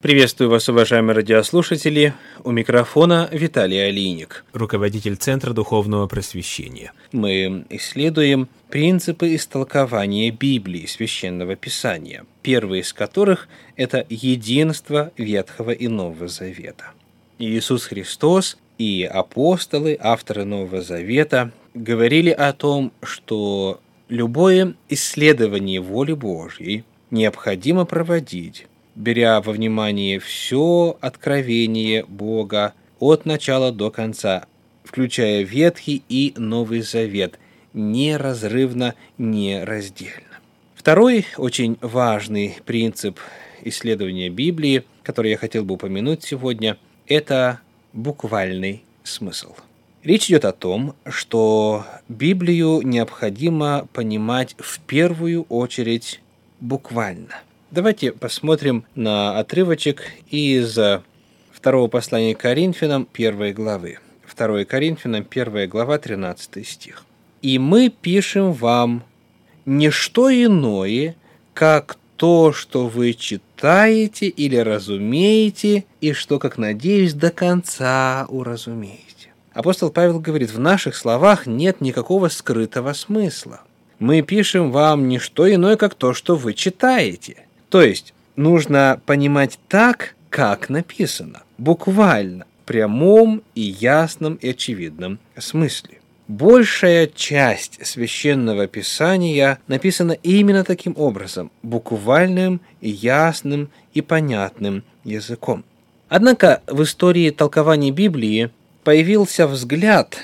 Приветствую вас, уважаемые радиослушатели. У микрофона Виталий Алиник, руководитель Центра Духовного Просвещения. Мы исследуем принципы истолкования Библии, Священного Писания, первый из которых – это единство Ветхого и Нового Завета. Иисус Христос и апостолы, авторы Нового Завета, говорили о том, что любое исследование воли Божьей необходимо проводить беря во внимание все откровение Бога от начала до конца, включая Ветхий и Новый Завет, неразрывно, нераздельно. Второй очень важный принцип исследования Библии, который я хотел бы упомянуть сегодня, это буквальный смысл. Речь идет о том, что Библию необходимо понимать в первую очередь буквально – Давайте посмотрим на отрывочек из второго послания Коринфянам первой главы. 2 Коринфянам первая глава 13 стих. «И мы пишем вам не что иное, как то, что вы читаете или разумеете, и что, как надеюсь, до конца уразумеете». Апостол Павел говорит, в наших словах нет никакого скрытого смысла. Мы пишем вам не что иное, как то, что вы читаете – то есть нужно понимать так, как написано, буквально, в прямом и ясном и очевидном смысле. Большая часть священного писания написана именно таким образом, буквальным и ясным и понятным языком. Однако в истории толкования Библии появился взгляд,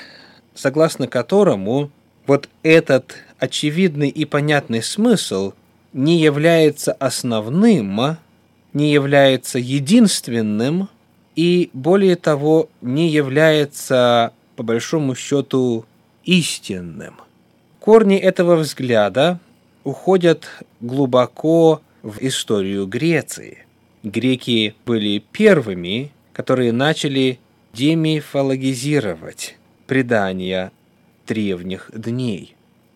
согласно которому вот этот очевидный и понятный смысл – не является основным, не является единственным и, более того, не является, по большому счету, истинным. Корни этого взгляда уходят глубоко в историю Греции. Греки были первыми, которые начали демифологизировать предания древних дней.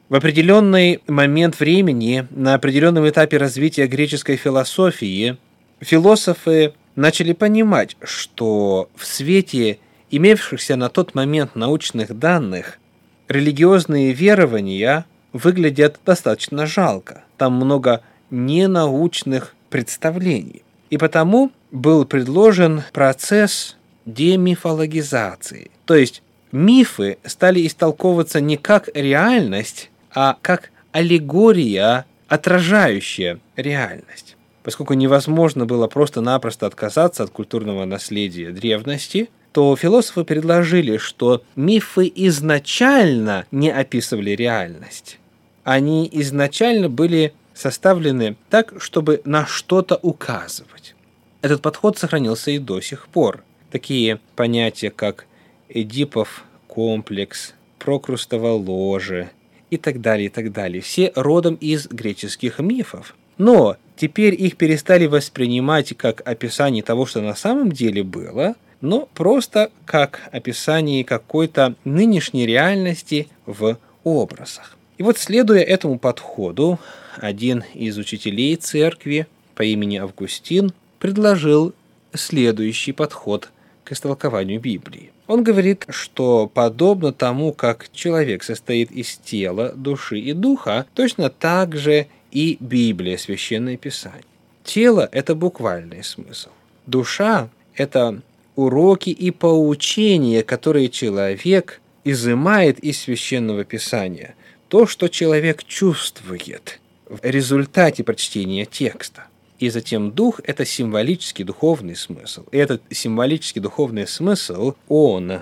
В определенный момент времени, на определенном этапе развития греческой философии, философы начали понимать, что в свете имевшихся на тот момент научных данных религиозные верования выглядят достаточно жалко. Там много ненаучных представлений. И потому был предложен процесс демифологизации. То есть мифы стали истолковываться не как реальность, а как аллегория, отражающая реальность. Поскольку невозможно было просто-напросто отказаться от культурного наследия древности, то философы предложили, что мифы изначально не описывали реальность. Они изначально были составлены так, чтобы на что-то указывать. Этот подход сохранился и до сих пор. Такие понятия, как Эдипов комплекс, Прокрустово ложе, и так далее, и так далее. Все родом из греческих мифов. Но теперь их перестали воспринимать как описание того, что на самом деле было, но просто как описание какой-то нынешней реальности в образах. И вот следуя этому подходу, один из учителей церкви по имени Августин предложил следующий подход к истолкованию Библии. Он говорит, что подобно тому, как человек состоит из тела, души и духа, точно так же и Библия, Священное Писание. Тело – это буквальный смысл. Душа – это уроки и поучения, которые человек изымает из Священного Писания. То, что человек чувствует в результате прочтения текста. И затем дух – это символический духовный смысл. И этот символический духовный смысл, он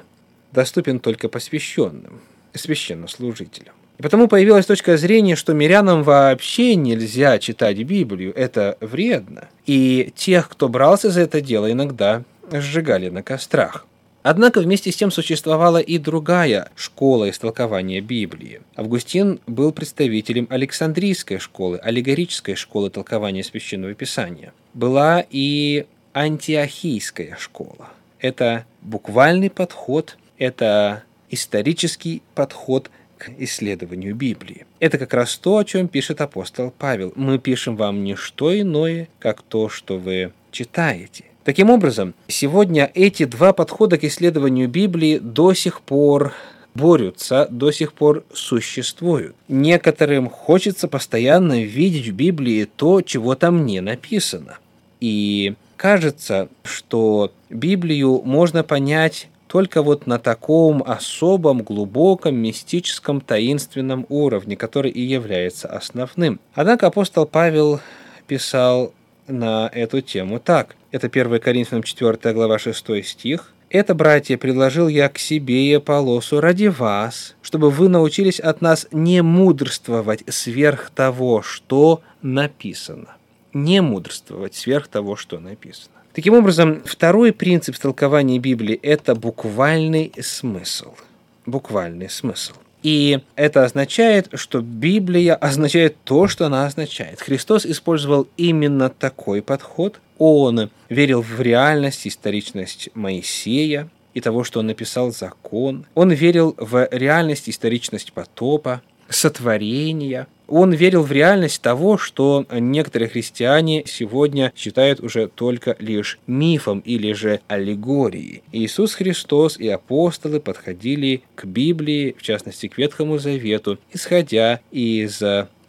доступен только посвященным, священнослужителям. И потому появилась точка зрения, что мирянам вообще нельзя читать Библию, это вредно. И тех, кто брался за это дело, иногда сжигали на кострах. Однако вместе с тем существовала и другая школа истолкования Библии. Августин был представителем Александрийской школы, аллегорической школы толкования Священного Писания. Была и антиохийская школа. Это буквальный подход, это исторический подход к исследованию Библии. Это как раз то, о чем пишет апостол Павел. Мы пишем вам не что иное, как то, что вы читаете. Таким образом, сегодня эти два подхода к исследованию Библии до сих пор борются, до сих пор существуют. Некоторым хочется постоянно видеть в Библии то, чего там не написано. И кажется, что Библию можно понять только вот на таком особом, глубоком, мистическом, таинственном уровне, который и является основным. Однако апостол Павел писал на эту тему так. Это 1 Коринфянам 4 глава 6 стих. «Это, братья, предложил я к себе и Аполосу ради вас, чтобы вы научились от нас не мудрствовать сверх того, что написано». Не мудрствовать сверх того, что написано. Таким образом, второй принцип толкования Библии – это буквальный смысл. Буквальный смысл. И это означает, что Библия означает то, что она означает. Христос использовал именно такой подход. Он верил в реальность, историчность Моисея и того, что он написал закон. Он верил в реальность, историчность потопа, сотворения. Он верил в реальность того, что некоторые христиане сегодня считают уже только лишь мифом или же аллегорией. Иисус Христос и апостолы подходили к Библии, в частности к Ветхому Завету, исходя из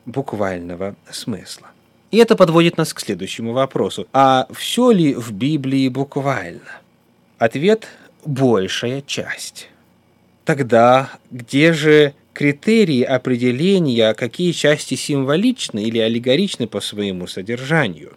буквального смысла. И это подводит нас к следующему вопросу. А все ли в Библии буквально? Ответ – большая часть. Тогда где же критерии определения, какие части символичны или аллегоричны по своему содержанию.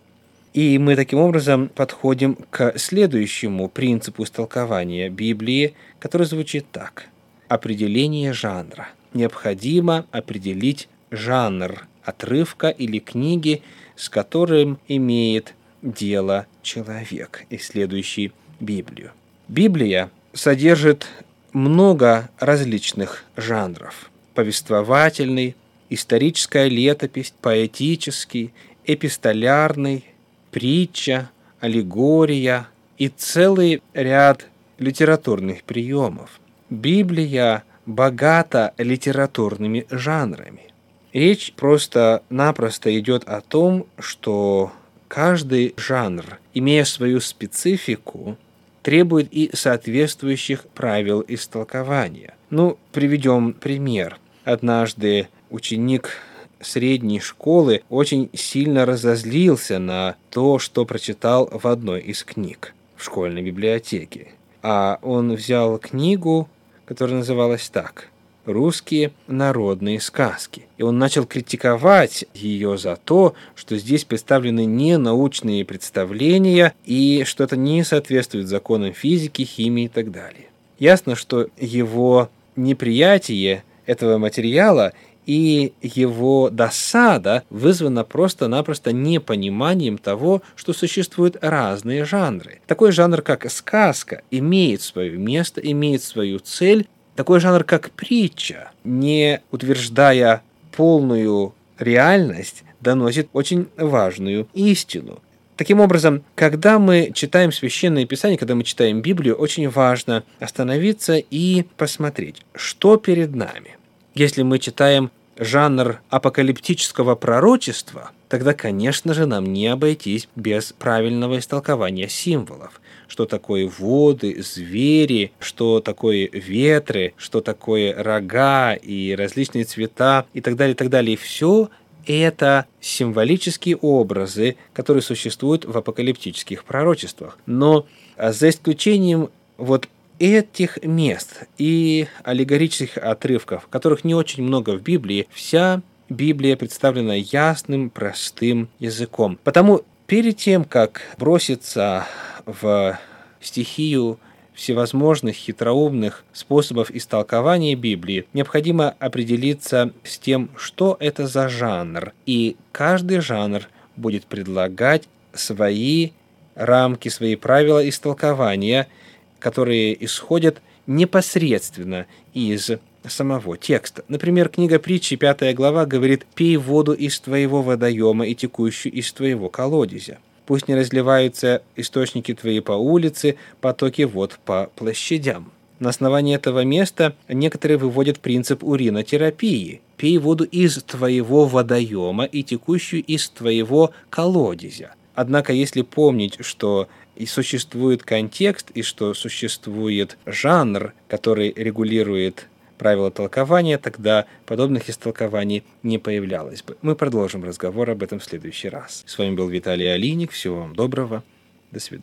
И мы таким образом подходим к следующему принципу истолкования Библии, который звучит так. Определение жанра. Необходимо определить жанр отрывка или книги, с которым имеет дело человек, исследующий Библию. Библия содержит много различных жанров повествовательный, историческая летопись, поэтический, эпистолярный, притча, аллегория и целый ряд литературных приемов. Библия богата литературными жанрами. Речь просто-напросто идет о том, что каждый жанр, имея свою специфику, требует и соответствующих правил истолкования. Ну, приведем пример. Однажды ученик средней школы очень сильно разозлился на то, что прочитал в одной из книг в школьной библиотеке. А он взял книгу, которая называлась так русские народные сказки. И он начал критиковать ее за то, что здесь представлены не научные представления и что это не соответствует законам физики, химии и так далее. Ясно, что его неприятие этого материала и его досада вызвана просто-напросто непониманием того, что существуют разные жанры. Такой жанр, как сказка, имеет свое место, имеет свою цель, такой жанр, как притча, не утверждая полную реальность, доносит очень важную истину. Таким образом, когда мы читаем Священное Писание, когда мы читаем Библию, очень важно остановиться и посмотреть, что перед нами. Если мы читаем жанр апокалиптического пророчества, тогда, конечно же, нам не обойтись без правильного истолкования символов. Что такое воды, звери, что такое ветры, что такое рога и различные цвета и так далее, и так далее. Все это символические образы, которые существуют в апокалиптических пророчествах. Но а, за исключением вот этих мест и аллегорических отрывков, которых не очень много в Библии, вся Библия представлена ясным, простым языком. Потому перед тем, как броситься в стихию всевозможных хитроумных способов истолкования Библии, необходимо определиться с тем, что это за жанр. И каждый жанр будет предлагать свои рамки, свои правила истолкования – которые исходят непосредственно из самого текста. Например, книга притчи, 5 глава, говорит «Пей воду из твоего водоема и текущую из твоего колодезя. Пусть не разливаются источники твои по улице, потоки вод по площадям». На основании этого места некоторые выводят принцип уринотерапии. Пей воду из твоего водоема и текущую из твоего колодезя. Однако, если помнить, что и существует контекст, и что существует жанр, который регулирует правила толкования, тогда подобных истолкований не появлялось бы. Мы продолжим разговор об этом в следующий раз. С вами был Виталий Алиник. Всего вам доброго. До свидания.